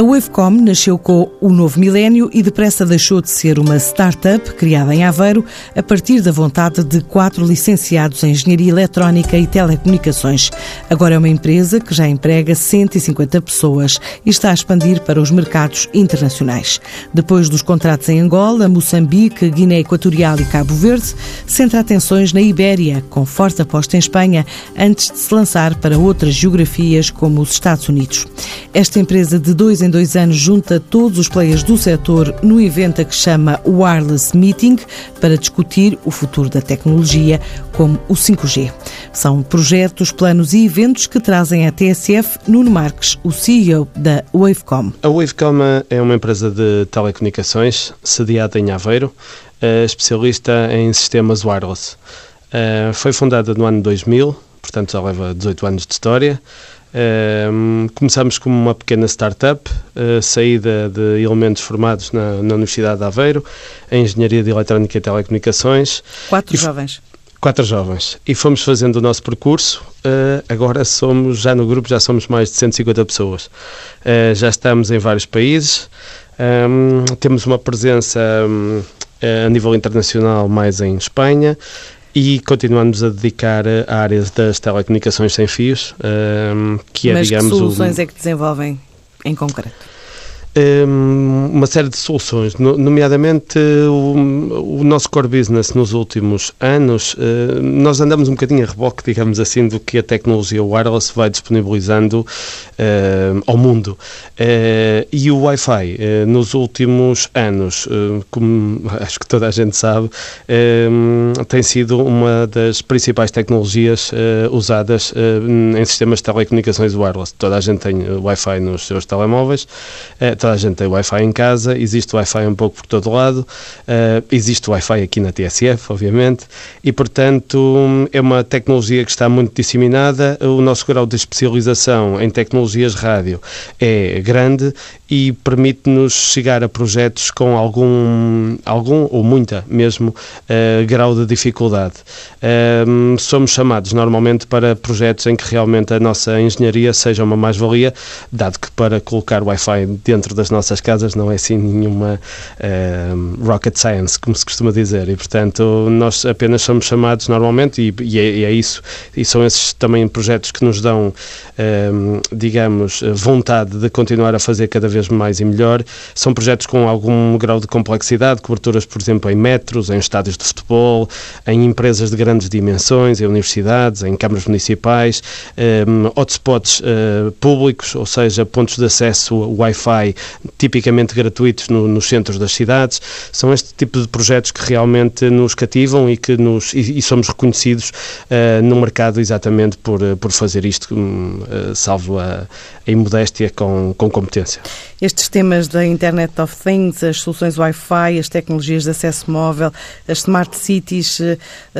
A Wavecom nasceu com o novo milénio e depressa deixou de ser uma startup criada em Aveiro a partir da vontade de quatro licenciados em Engenharia Eletrónica e Telecomunicações. Agora é uma empresa que já emprega 150 pessoas e está a expandir para os mercados internacionais. Depois dos contratos em Angola, Moçambique, Guiné Equatorial e Cabo Verde, centra atenções na Ibéria, com forte aposta em Espanha, antes de se lançar para outras geografias como os Estados Unidos. Esta empresa de dois em dois anos junta todos os players do setor no evento que chama Wireless Meeting para discutir o futuro da tecnologia, como o 5G. São projetos, planos e eventos que trazem à TSF Nuno Marques, o CEO da Wavecom. A Wavecom é uma empresa de telecomunicações sediada em Aveiro, eh, especialista em sistemas wireless. Eh, foi fundada no ano 2000, portanto já leva 18 anos de história. Começamos como uma pequena startup, uh, saída de elementos formados na, na, Universidade de Aveiro, em Engenharia de Eletrónica e Telecomunicações. Quatro e jovens. Quatro jovens. E fomos fazendo o nosso percurso. Uh, agora somos, já no grupo, já somos mais de 150 pessoas. Eh, já estamos em vários países. Um, temos uma presença um, a nível internacional mais em Espanha e continuamos a dedicar a áreas das telecomunicações sem fios, um, que é, Mas digamos... que soluções o... é que desenvolvem em concreto? Uma série de soluções, nomeadamente o, o, nosso core business nos últimos anos, eh, nós andamos um bocadinho a reboque, digamos assim, do que a tecnologia wireless vai disponibilizando eh, ao mundo. Eh, e o Wi-Fi, nos últimos anos, como acho que toda a gente sabe, tem sido uma das principais tecnologias usadas em sistemas de telecomunicações wireless. Toda a gente tem Wi-Fi nos seus telemóveis toda a gente tem Wi-Fi em casa, existe Wi-Fi um pouco por todo lado, uh, existe Wi-Fi aqui na TSF, obviamente, e portanto é uma tecnologia que está muito disseminada. O nosso grau de especialização em tecnologias rádio é grande e permite-nos chegar a projetos com algum, algum ou muita mesmo, uh, grau de dificuldade. Uh, somos chamados normalmente para projetos em que realmente a nossa engenharia seja uma mais-valia, dado que para colocar Wi-Fi dentro dentro das nossas casas não é assim nenhuma uh, rocket science, como se costuma dizer, e portanto nós apenas somos chamados normalmente, e, e, é, e é, isso, e são esses também projetos que nos dão, uh, digamos, vontade de continuar a fazer cada vez mais e melhor. São projetos com algum grau de complexidade, coberturas, por exemplo, em metros, em estádios de futebol, em empresas de grandes dimensões, em universidades, em câmaras municipais, um, eh, hotspots uh, públicos, ou seja, pontos de acesso Wi-Fi tipicamente gratuitos no, nos centros das cidades. São este tipo de projetos que realmente nos cativam e que nos e, e somos reconhecidos uh, no mercado exatamente por, eh, por fazer isto, uh, salvo a, a imodéstia, com, com competência. Estes temas da Internet of Things, as soluções Wi-Fi, as tecnologias de acesso móvel, as smart cities,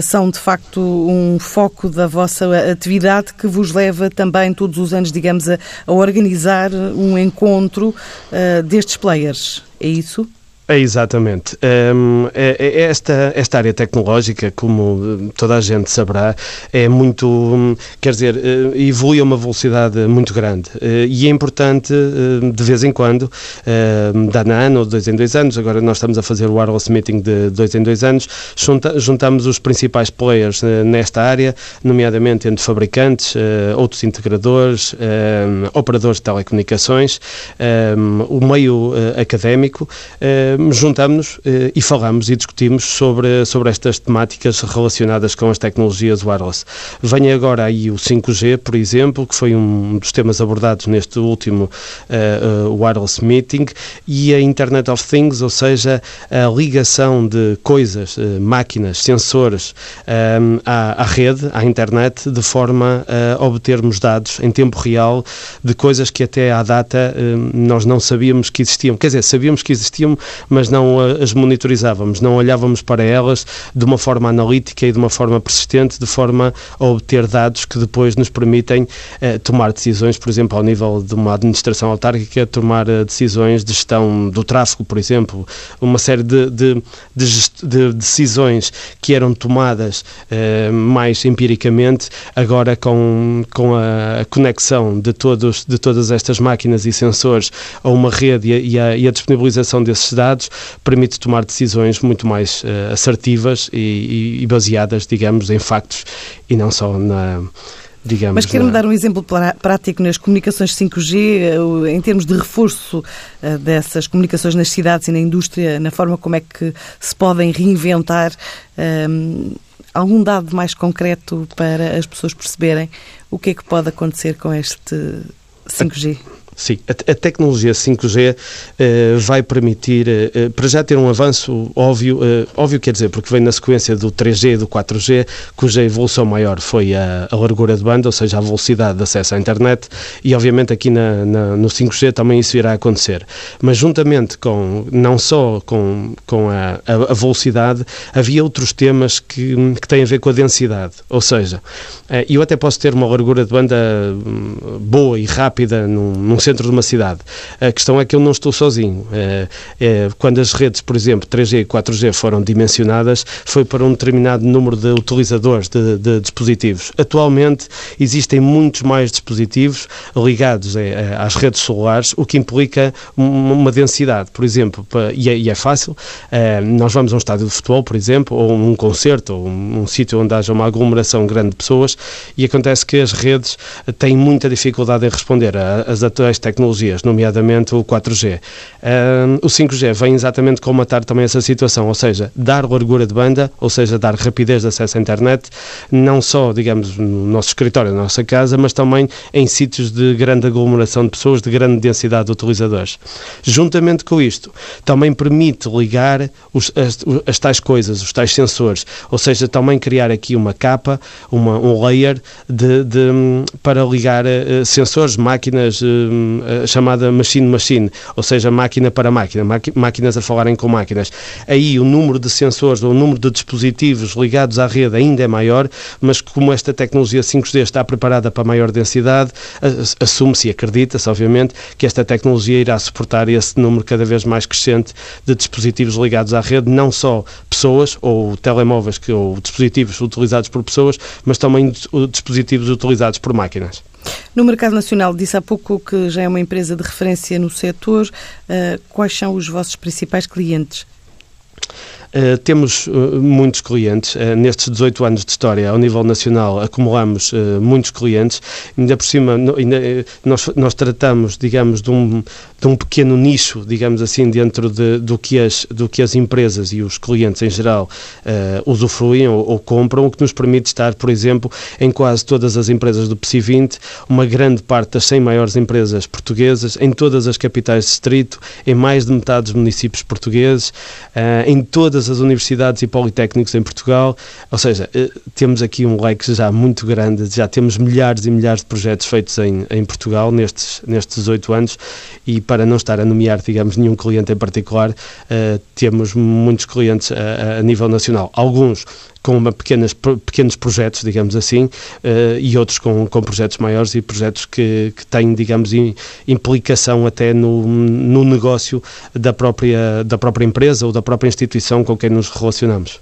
são de facto um foco da vossa atividade que vos leva também todos os anos, digamos, a, a organizar um encontro uh, destes players. É isso? É, exatamente. Um, é, é, esta, esta área tecnológica, como toda a gente saberá, é muito, quer dizer, eh, evolui a uma velocidade muito grande. Eh, e é importante, eh, de vez em quando, de ano de dois em dois anos, agora nós estamos a fazer o Wireless Meeting de dois em dois anos, junta, juntamos os principais players nesta área, nomeadamente entre fabricantes, outros integradores, operadores de telecomunicações, o meio académico juntamos eh, e falamos e discutimos sobre, sobre estas temáticas relacionadas com as tecnologias wireless. Vem agora aí o 5G, por exemplo, que foi um dos temas abordados neste último uh, uh, wireless meeting, e a Internet of Things, ou seja, a ligação de coisas, máquinas, sensores um, à, à, rede, à internet, de forma a obtermos dados em tempo real de coisas que até à data nós não sabíamos que existiam. Quer dizer, sabíamos que existiam, mas não as monitorizávamos, não olhávamos para elas de uma forma analítica e de uma forma persistente, de forma a obter dados que depois nos permitem eh, tomar decisões, por exemplo, ao nível de uma administração autárquica, tomar eh, decisões de gestão do tráfego, por exemplo, uma série de, de, de, de decisões que eram tomadas eh, mais empiricamente, agora com, com a conexão de, todos, de todas estas máquinas e sensores a uma rede e a, e a disponibilização desses dados, permite tomar decisões muito mais uh, assertivas e, e, baseadas, digamos, em factos e não só na digamos. Mas quer-me dar um exemplo prático nas comunicações 5G, eh, em termos de reforço eh, dessas comunicações nas cidades e na indústria, na forma como é que se podem reinventar? Um, ehm, algum dado mais concreto para as pessoas perceberem o que é que pode acontecer com este 5G? Sim, a, a tecnologia 5G uh, eh, vai permitir, uh, para já ter um avanço óbvio, uh, óbvio quer dizer, porque vem na sequência do 3G e do 4G, cuja evolução maior foi a, a, largura de banda, ou seja, a velocidade de acesso à internet, e obviamente aqui na, na, no 5G também isso irá acontecer. Mas juntamente com, não só com, com a, a, velocidade, havia outros temas que, que têm a ver com a densidade, ou seja, eu até posso ter uma largura de banda hum, boa e rápida num, num centro de uma cidade. A questão é que eu não estou sozinho. É, é, quando as redes, por exemplo, 3G e 4G foram dimensionadas, foi para um determinado número de utilizadores de, de dispositivos. Atualmente existem muitos mais dispositivos ligados é às redes celulares, o que implica uma densidade, por exemplo, e é, e é fácil. Nós vamos a um estádio de futebol, por exemplo, ou um concerto, ou um, sítio onde haja uma aglomeração grande de pessoas, e acontece que as redes têm muita dificuldade em responder às atuais tecnologias, nomeadamente o 4G. o 5G vem exatamente comatar também essa situação, ou seja, dar largura de banda, ou seja, dar rapidez de acesso à internet, não só, digamos, no nosso escritório, na nossa casa, mas também em sítios de grande aglomeração de pessoas, de grande densidade de utilizadores. Juntamente com isto, também permite ligar os, as, as tais coisas, os tais sensores, ou seja, também criar aqui uma capa, uma, um layer de, de para ligar uh, sensores, máquinas, uh, a chamada machine-machine, ou seja, máquina para máquina, máquinas a falarem com máquinas. Aí o número de sensores ou o número de dispositivos ligados à rede ainda é maior, mas como esta tecnologia 5G está preparada para maior densidade, assume-se e acredita-se, obviamente, que esta tecnologia irá suportar esse número cada vez mais crescente de dispositivos ligados à rede, não só pessoas ou telemóveis que, ou dispositivos utilizados por pessoas, mas também dispositivos utilizados por máquinas. No mercado nacional, disse há pouco que já é uma empresa de referência no setor. Uh, quais são os vossos principais clientes? Uh, temos uh, muitos clientes. Uh, nestes 18 anos de história, ao nível nacional, acumulamos muitos clientes. Ainda por cima, no, ainda, nós, nós tratamos, digamos, de um, de um pequeno nicho, digamos assim, dentro de, do, que as, do que as empresas e os clientes em geral usufruem ou, ou, compram, o que nos permite estar, por exemplo, em quase todas as empresas do PSI 20, uma grande parte das 100 maiores empresas portuguesas, em todas as capitais de distrito, em mais de metade dos municípios portugueses, em todas as universidades e politécnicos em Portugal, ou seja, uh, temos aqui um leque já muito grande, já temos milhares e milhares de projetos feitos em, em Portugal nestes, nestes 18 anos e para não estar a nomear, digamos, nenhum cliente em particular, uh, temos muitos clientes a, a nível nacional. Alguns com uma pequenas, pequenos projetos, digamos assim, uh, e outros com, com projetos maiores e projetos que, que têm, digamos, implicação até no, no negócio da própria, da própria empresa ou da própria instituição com quem nos relacionamos.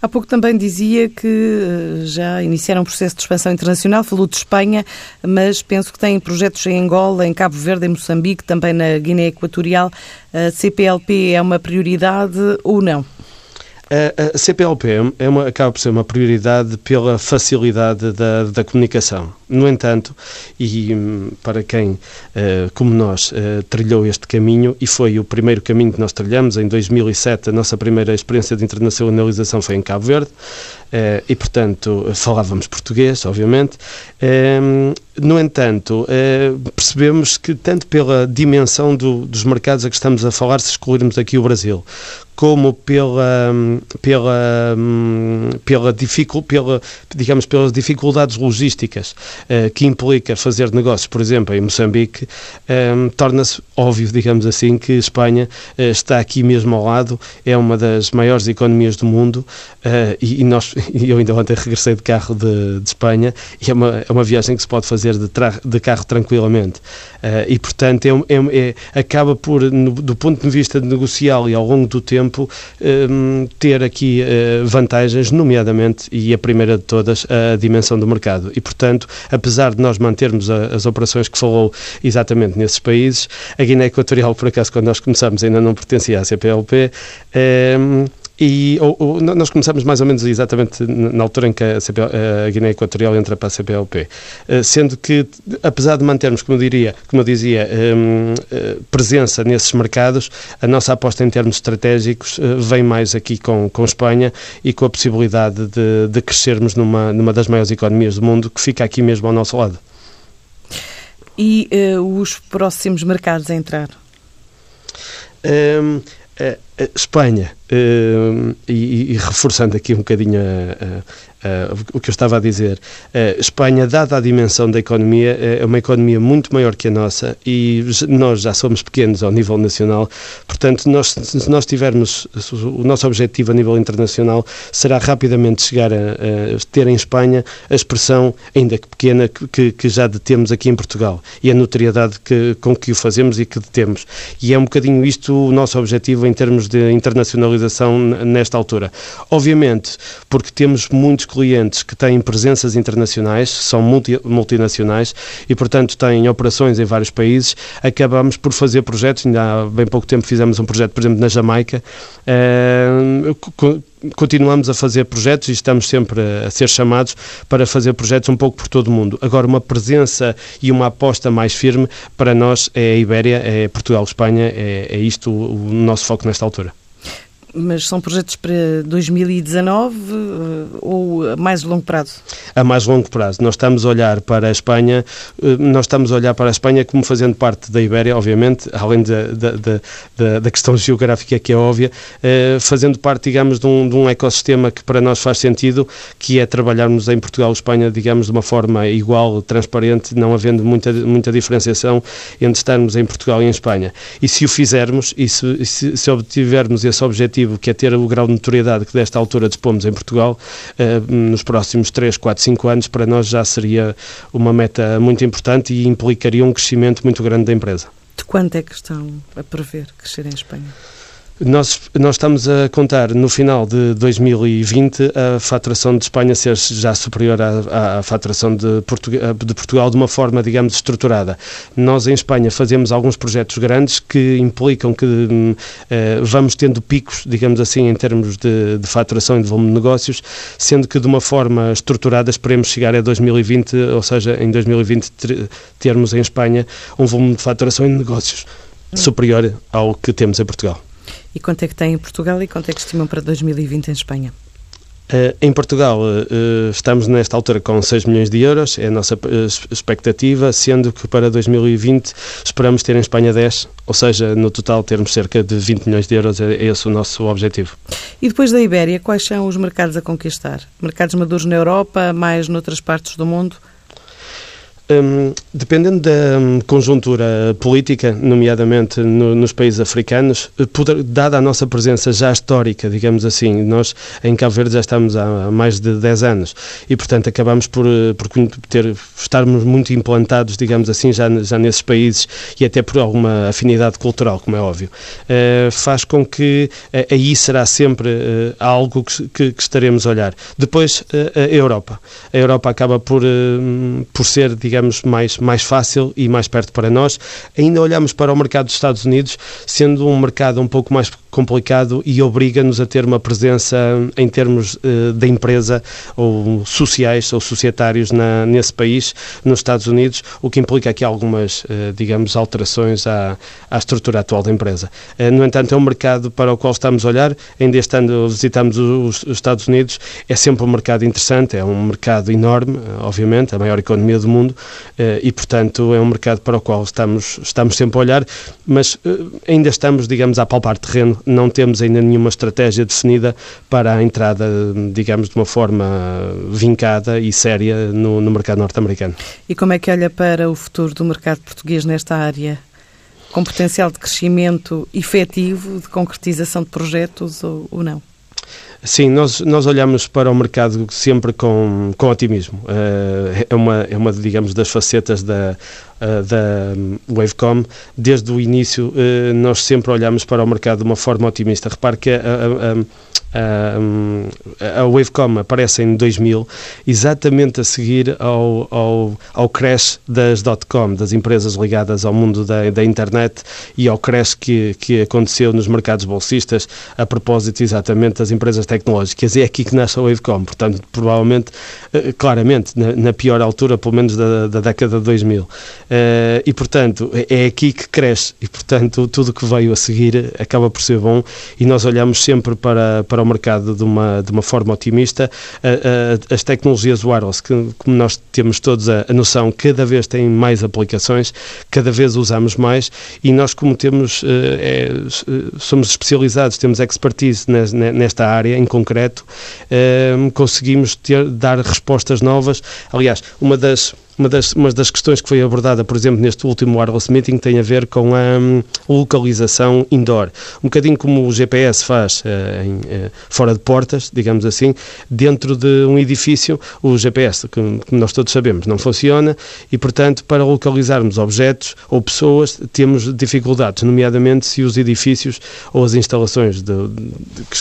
Há pouco também dizia que eh, já iniciaram um processo de expansão internacional, falou de Espanha, mas penso que têm projetos em Angola, em Cabo Verde, em Moçambique, também na Guiné Equatorial. A CPLP é uma prioridade ou não? A, CPLP é uma, acaba por ser uma prioridade pela facilidade da, da comunicação. No entanto, e hum, para quem, uh, como nós, uh, trilhou este caminho, e foi o primeiro caminho que nós trilhamos, em 2007, a nossa primeira experiência de internacionalização foi em Cabo Verde, uh, e portanto falávamos português, obviamente. No entanto, percebemos que, tanto pela dimensão do, dos mercados a que estamos a falar, se excluirmos aqui o Brasil, como pela, pela, pela, dificul, pela, digamos, pelas dificuldades logísticas uh, que implica fazer negócios, por exemplo, em Moçambique, um, torna-se óbvio, digamos assim, que Espanha uh, está aqui mesmo ao lado, é uma das maiores economias do mundo e, e, nós, eu ainda ontem regressei de carro de, de Espanha e é uma, é uma viagem que se pode fazer de, tra, de carro tranquilamente e, portanto, é, é, é, acaba por, no, do ponto de vista negocial e ao longo do tempo, um, ter aqui uh, vantagens, nomeadamente, e a primeira de todas, a dimensão do mercado. E, portanto, apesar de nós mantermos a, as operações que falou exatamente nesses países, a Guiné Equatorial, por acaso, quando nós começamos, ainda não pertencia à CPLP. Um, e ou, ou, nós começamos mais ou menos exatamente na altura em que a, a Guiné Equatorial entra para a CPLP, eh, sendo que, apesar de mantermos, como eu, diria, como eu dizia, um, eh, presença nesses mercados, a nossa aposta em termos estratégicos eh, vem mais aqui com, com Espanha e com a possibilidade de, de crescermos numa, numa das maiores economias do mundo, que fica aqui mesmo ao nosso lado. E uh, os próximos mercados a entrar? Um, Espanha, e, e, reforçando aqui um bocadinho a, Uh, o que eu estava a dizer, uh, Espanha, dada a dimensão da economia, é uma economia muito maior que a nossa e nós já somos pequenos ao nível nacional, portanto, nós, se nós tivermos o nosso objetivo a nível internacional será rapidamente chegar a, a ter em Espanha a expressão, ainda que pequena, que, que já detemos aqui em Portugal e a notoriedade que, com que o fazemos e que detemos. E é um bocadinho isto o nosso objetivo em termos de internacionalização nesta altura. Obviamente, porque temos muitos clientes que têm presenças internacionais, são multi, multinacionais e, portanto, têm operações em vários países, acabamos por fazer projetos. Ainda há bem pouco tempo fizemos um projeto, por exemplo, na Jamaica. Uh, continuamos a fazer projetos e estamos sempre a ser chamados para fazer projetos um pouco por todo o mundo. Agora, uma presença e uma aposta mais firme para nós é a Ibéria, é Portugal, Espanha, é, é isto o nosso foco nesta altura mas são projetos para 2019 eh, ou a mais longo prazo? A mais longo prazo. Nós estamos a olhar para a Espanha, eh, nós estamos a olhar para a Espanha como fazendo parte da Ibéria, obviamente, além da, da, da, da questão geográfica que é óbvia, eh, fazendo parte, digamos, de um, de um ecossistema que para nós faz sentido, que é trabalharmos em Portugal e Espanha, digamos, de uma forma igual, transparente, não havendo muita, muita diferenciação entre estarmos em Portugal e em Espanha. E se o fizermos, e se, se, se obtivermos esse objetivo objetivo, que é ter o grau de notoriedade que desta altura dispomos em Portugal, eh, nos próximos 3, 4, 5 anos, para nós já seria uma meta muito importante e implicaria um crescimento muito grande da empresa. De quanto é que estão a prever crescer em Espanha? Nós, nós estamos a contar no final de 2020 a faturação de Espanha ser já superior à, à faturação de, Portugal, de Portugal de uma forma, digamos, estruturada. Nós em Espanha fazemos alguns projetos grandes que implicam que uh, vamos tendo picos, digamos assim, em termos de, de faturação e de volume de negócios, sendo que de uma forma estruturada esperemos chegar a 2020, ou seja, em 2020 termos em Espanha um volume de faturação e de negócios superior ao que temos em Portugal. E quanto é que tem em Portugal e quanto é que estimam para 2020 em Espanha? Uh, em Portugal uh, estamos nesta altura com 6 milhões de euros, é a nossa uh, expectativa, sendo que para 2020 esperamos ter em Espanha 10, ou seja, no total termos cerca de 20 milhões de euros, é, é esse o nosso objetivo. E depois da Ibéria, quais são os mercados a conquistar? Mercados maduros na Europa, mais noutras partes do mundo? Um, dependendo da hum, conjuntura política, nomeadamente no, nos países africanos, eh, poder, dada a nossa presença já histórica, digamos assim, nós em Cabo Verde já estamos há, mais de 10 anos e, portanto, acabamos por, eh, por ter, estarmos muito implantados, digamos assim, já, já nesses países e até por alguma afinidade cultural, como é óbvio. Uh, faz com que uh, aí será sempre uh, algo que, que, que, estaremos a olhar. Depois, a Europa. A Europa acaba por, por ser, digamos, digamos, mais, mais fácil e mais perto para nós. Ainda olhamos para o mercado dos Estados Unidos, sendo um mercado um pouco mais complicado e obriga-nos a ter uma presença em termos uh, da empresa ou sociais ou societários na, nesse país, nos Estados Unidos, o que implica aqui algumas, uh, digamos, alterações à, à estrutura atual da empresa. Uh, no entanto, é um mercado para o qual estamos a olhar, ainda este ano visitamos os, os Estados Unidos, é sempre um mercado interessante, é um mercado enorme, obviamente, a maior economia do mundo, e, portanto, é um mercado para o qual estamos, estamos sempre a olhar, mas ainda estamos, digamos, a palpar terreno não temos ainda nenhuma estratégia definida para a entrada, digamos, de uma forma vincada e séria no, no mercado norte-americano. E como é que olha para o futuro do mercado português nesta área? Com potencial de crescimento efetivo, de concretização de projetos ou, ou não? Sim, nós, nós olhamos para o mercado sempre com, com otimismo. Uh, é, uma, é uma, digamos, das facetas da, uh, da Wavecom. Desde o início, uh, nós sempre olhamos para o mercado de uma forma otimista. Repare que a, a, a a Wavecom aparece em 2000, exatamente a seguir ao, ao, ao crash das .com, das empresas ligadas ao mundo da, da internet e ao crash que, que aconteceu nos mercados bolsistas a propósito exatamente das empresas tecnológicas. É aqui que nasce a Wavecom, portanto, provavelmente, claramente, na, na pior altura, pelo menos da, da década de 2000. Uh, eh, e, portanto, é aqui que cresce e, portanto, tudo que veio a seguir acaba por ser bom e nós olhamos sempre para, para o mercado de uma, de uma forma otimista. as tecnologias wireless, que, como nós temos todos a, a, noção, cada vez têm mais aplicações, cada vez usamos mais e nós, como temos, eh, é, somos especializados, temos expertise nesta área em concreto, eh, conseguimos ter, dar respostas novas. Aliás, uma das uma das, uma das questões que foi abordada, por exemplo, neste último wireless meeting tem a ver com a um, localização indoor. Um bocadinho como o GPS faz uh, em, uh, fora de portas, digamos assim, dentro de um edifício, o GPS, que, nós todos sabemos, não funciona e, portanto, para localizarmos objetos ou pessoas, temos dificuldades, nomeadamente se os edifícios ou as instalações de, de,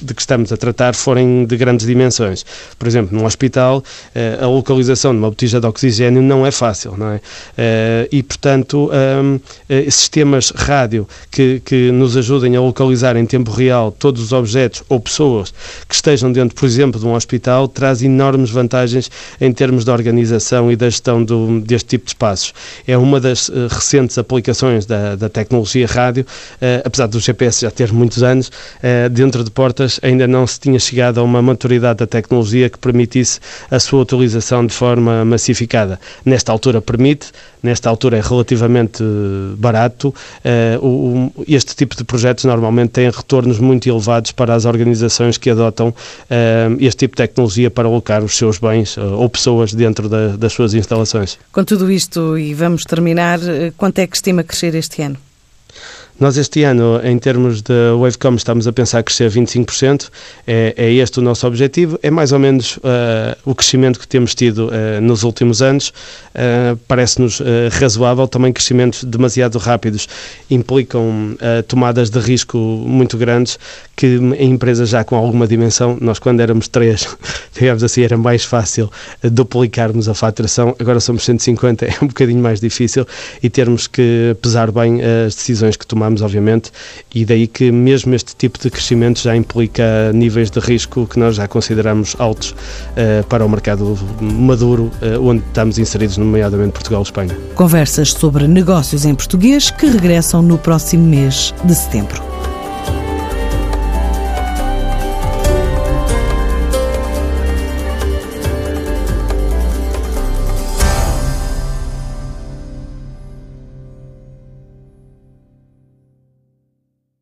de que estamos a tratar forem de grandes dimensões. Por exemplo, num hospital, uh, a localização de uma botija de oxigênio não não é fácil, não é? Uh, e, portanto, um, uh, sistemas rádio que, que nos ajudem a localizar em tempo real todos os objetos ou pessoas que estejam dentro, por exemplo, de um hospital, traz enormes vantagens em termos de organização e da gestão do, deste tipo de espaços. É uma das uh, recentes aplicações da, da tecnologia rádio, apesar do GPS já ter muitos anos, dentro de portas ainda não se tinha chegado a uma maturidade da tecnologia que permitisse a sua utilização de forma massificada nesta altura permite, nesta altura é relativamente barato. Uh, o, este tipo de projetos normalmente têm retornos muito elevados para as organizações que adotam uh, este tipo de tecnologia para alocar os seus bens ou pessoas dentro da, das suas instalações. Com tudo isto, e vamos terminar, quanto é que estima crescer este ano? Nós este ano, em termos de Wavecom, estamos a pensar crescer 25%. É, é este o nosso objetivo. É mais ou menos uh, o crescimento que temos tido uh, nos últimos anos. Uh, Parece-nos razoável. Também crescimentos demasiado rápidos implicam tomadas de risco muito grandes que em empresas já com alguma dimensão, nós quando éramos três, digamos assim, era mais fácil duplicarmos a faturação. Agora somos 150, é um bocadinho mais difícil e termos que pesar bem as decisões que tomamos obviamente, e daí que mesmo este tipo de crescimento já implica níveis de risco que nós já consideramos altos uh, para o mercado maduro, uh, onde estamos inseridos, nomeadamente Portugal e Espanha. Conversas sobre negócios em português que regressam no próximo mês de setembro.